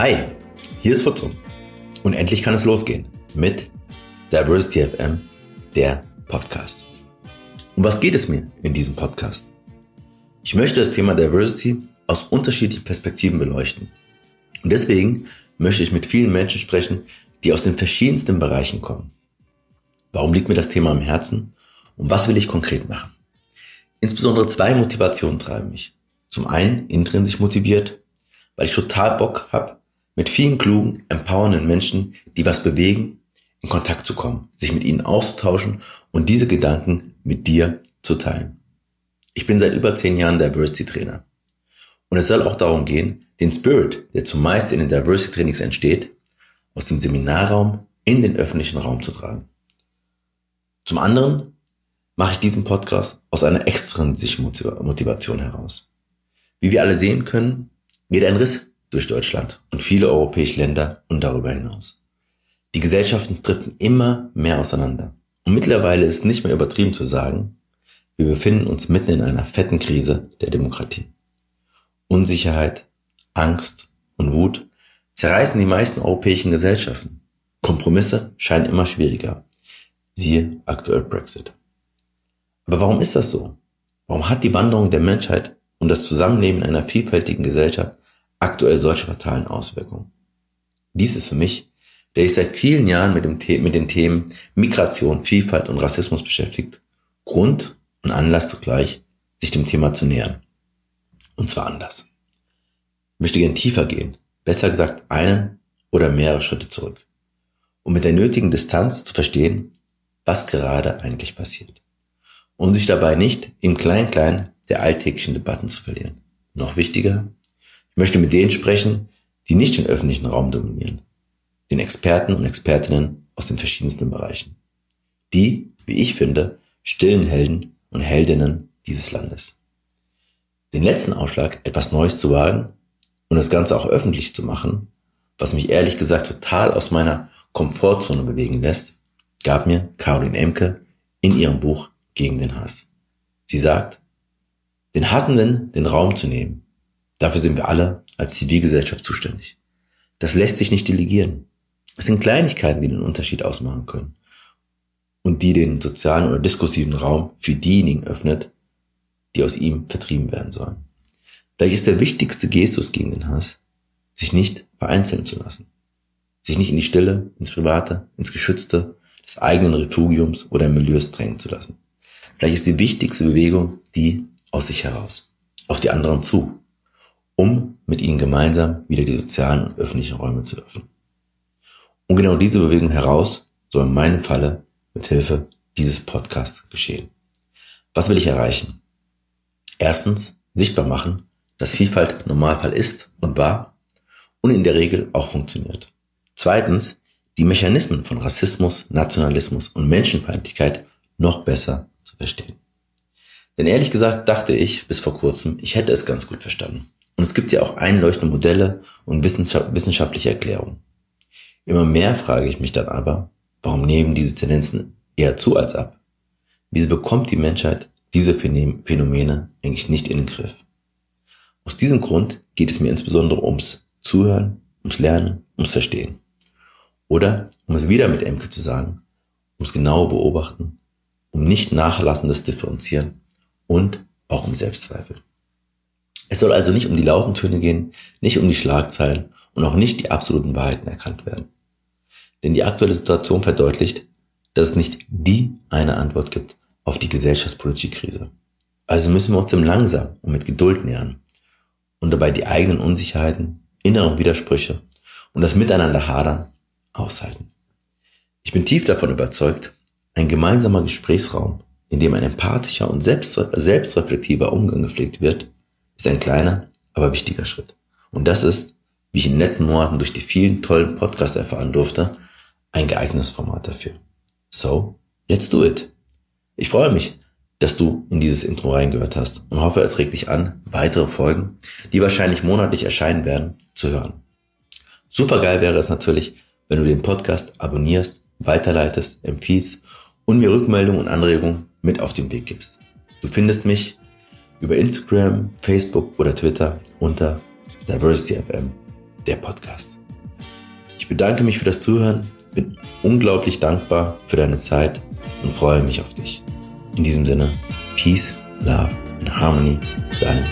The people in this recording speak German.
Hi, hier ist Futzo. Und endlich kann es losgehen mit Diversity FM, der Podcast. Um was geht es mir in diesem Podcast? Ich möchte das Thema Diversity aus unterschiedlichen Perspektiven beleuchten. Und deswegen möchte ich mit vielen Menschen sprechen, die aus den verschiedensten Bereichen kommen. Warum liegt mir das Thema am Herzen und was will ich konkret machen? Insbesondere zwei Motivationen treiben mich. Zum einen intrinsisch motiviert, weil ich total Bock habe, mit vielen klugen, empowernden Menschen, die was bewegen, in Kontakt zu kommen, sich mit ihnen auszutauschen und diese Gedanken mit dir zu teilen. Ich bin seit über zehn Jahren Diversity Trainer. Und es soll auch darum gehen, den Spirit, der zumeist in den Diversity Trainings entsteht, aus dem Seminarraum in den öffentlichen Raum zu tragen. Zum anderen mache ich diesen Podcast aus einer extrinsischen Motivation heraus. Wie wir alle sehen können, geht ein Riss durch Deutschland und viele europäische Länder und darüber hinaus. Die Gesellschaften driften immer mehr auseinander. Und mittlerweile ist nicht mehr übertrieben zu sagen, wir befinden uns mitten in einer fetten Krise der Demokratie. Unsicherheit, Angst und Wut zerreißen die meisten europäischen Gesellschaften. Kompromisse scheinen immer schwieriger. Siehe aktuell Brexit. Aber warum ist das so? Warum hat die Wanderung der Menschheit und das Zusammenleben in einer vielfältigen Gesellschaft aktuell solche fatalen Auswirkungen? Dies ist für mich, der ich seit vielen Jahren mit, dem mit den Themen Migration, Vielfalt und Rassismus beschäftigt, Grund und Anlass zugleich, sich dem Thema zu nähern. Und zwar anders. Ich möchte gern tiefer gehen, besser gesagt einen oder mehrere Schritte zurück, um mit der nötigen Distanz zu verstehen, was gerade eigentlich passiert. Und sich dabei nicht im Klein-Klein der alltäglichen Debatten zu verlieren. Noch wichtiger, ich möchte mit denen sprechen, die nicht den öffentlichen Raum dominieren. Den Experten und Expertinnen aus den verschiedensten Bereichen. Die, wie ich finde, stillen Helden und Heldinnen dieses Landes. Den letzten Ausschlag, etwas Neues zu wagen und das Ganze auch öffentlich zu machen, was mich ehrlich gesagt total aus meiner Komfortzone bewegen lässt, gab mir Caroline Emke in ihrem Buch Gegen den Hass. Sie sagt, den Hassenden den Raum zu nehmen, dafür sind wir alle als Zivilgesellschaft zuständig. Das lässt sich nicht delegieren. Es sind Kleinigkeiten, die den Unterschied ausmachen können und die den sozialen oder diskursiven Raum für diejenigen öffnet, die aus ihm vertrieben werden sollen. Ist der wichtigste Gestus gegen den Hass, sich nicht vereinzeln zu lassen, sich nicht in die Stille, ins Private, ins Geschützte des eigenen Refugiums oder Milieus drängen zu lassen. Vielleicht ist die wichtigste Bewegung die aus sich heraus, auf die anderen zu, um mit ihnen gemeinsam wieder die sozialen und öffentlichen Räume zu öffnen. Und genau diese Bewegung heraus soll in meinem Falle mit Hilfe dieses Podcasts geschehen. Was will ich erreichen? Erstens, sichtbar machen, dass Vielfalt Normalfall ist und war und in der Regel auch funktioniert. Zweitens, die Mechanismen von Rassismus, Nationalismus und Menschenfeindlichkeit noch besser zu verstehen. Denn ehrlich gesagt dachte ich bis vor kurzem, ich hätte es ganz gut verstanden. Und es gibt ja auch einleuchtende Modelle und wissenschaftliche Erklärungen. Immer mehr frage ich mich dann aber, warum nehmen diese Tendenzen eher zu als ab? Wieso bekommt die Menschheit diese Phänomene eigentlich nicht in den Griff? Aus diesem Grund geht es mir insbesondere ums Zuhören, ums Lernen, ums Verstehen. Oder, um es wieder mit Emke zu sagen, ums genaue Beobachten, um nicht nachlassendes Differenzieren und auch um Selbstzweifel. Es soll also nicht um die lauten Töne gehen, nicht um die Schlagzeilen und auch nicht die absoluten Wahrheiten erkannt werden. Denn die aktuelle Situation verdeutlicht, dass es nicht die eine Antwort gibt auf die gesellschaftspolitische Krise. Also müssen wir uns dem langsam und mit Geduld nähern und dabei die eigenen Unsicherheiten, inneren Widersprüche und das Miteinander hadern aushalten. Ich bin tief davon überzeugt, ein gemeinsamer Gesprächsraum, in dem ein empathischer und selbstreflektiver Umgang gepflegt wird, ist ein kleiner, aber wichtiger Schritt. Und das ist, wie ich in den letzten Monaten durch die vielen tollen Podcasts erfahren durfte, ein geeignetes Format dafür. So, let's do it. Ich freue mich, dass du in dieses Intro reingehört hast und hoffe, es regt dich an, weitere Folgen, die wahrscheinlich monatlich erscheinen werden, zu hören. Super geil wäre es natürlich, wenn du den Podcast abonnierst, weiterleitest, empfiehlst und mir Rückmeldungen und Anregungen mit auf den Weg gibst. Du findest mich über Instagram, Facebook oder Twitter unter DiversityFM der Podcast. Ich bedanke mich für das Zuhören, bin unglaublich dankbar für deine Zeit und freue mich auf dich. In diesem Sinne, Peace, Love and Harmony, dein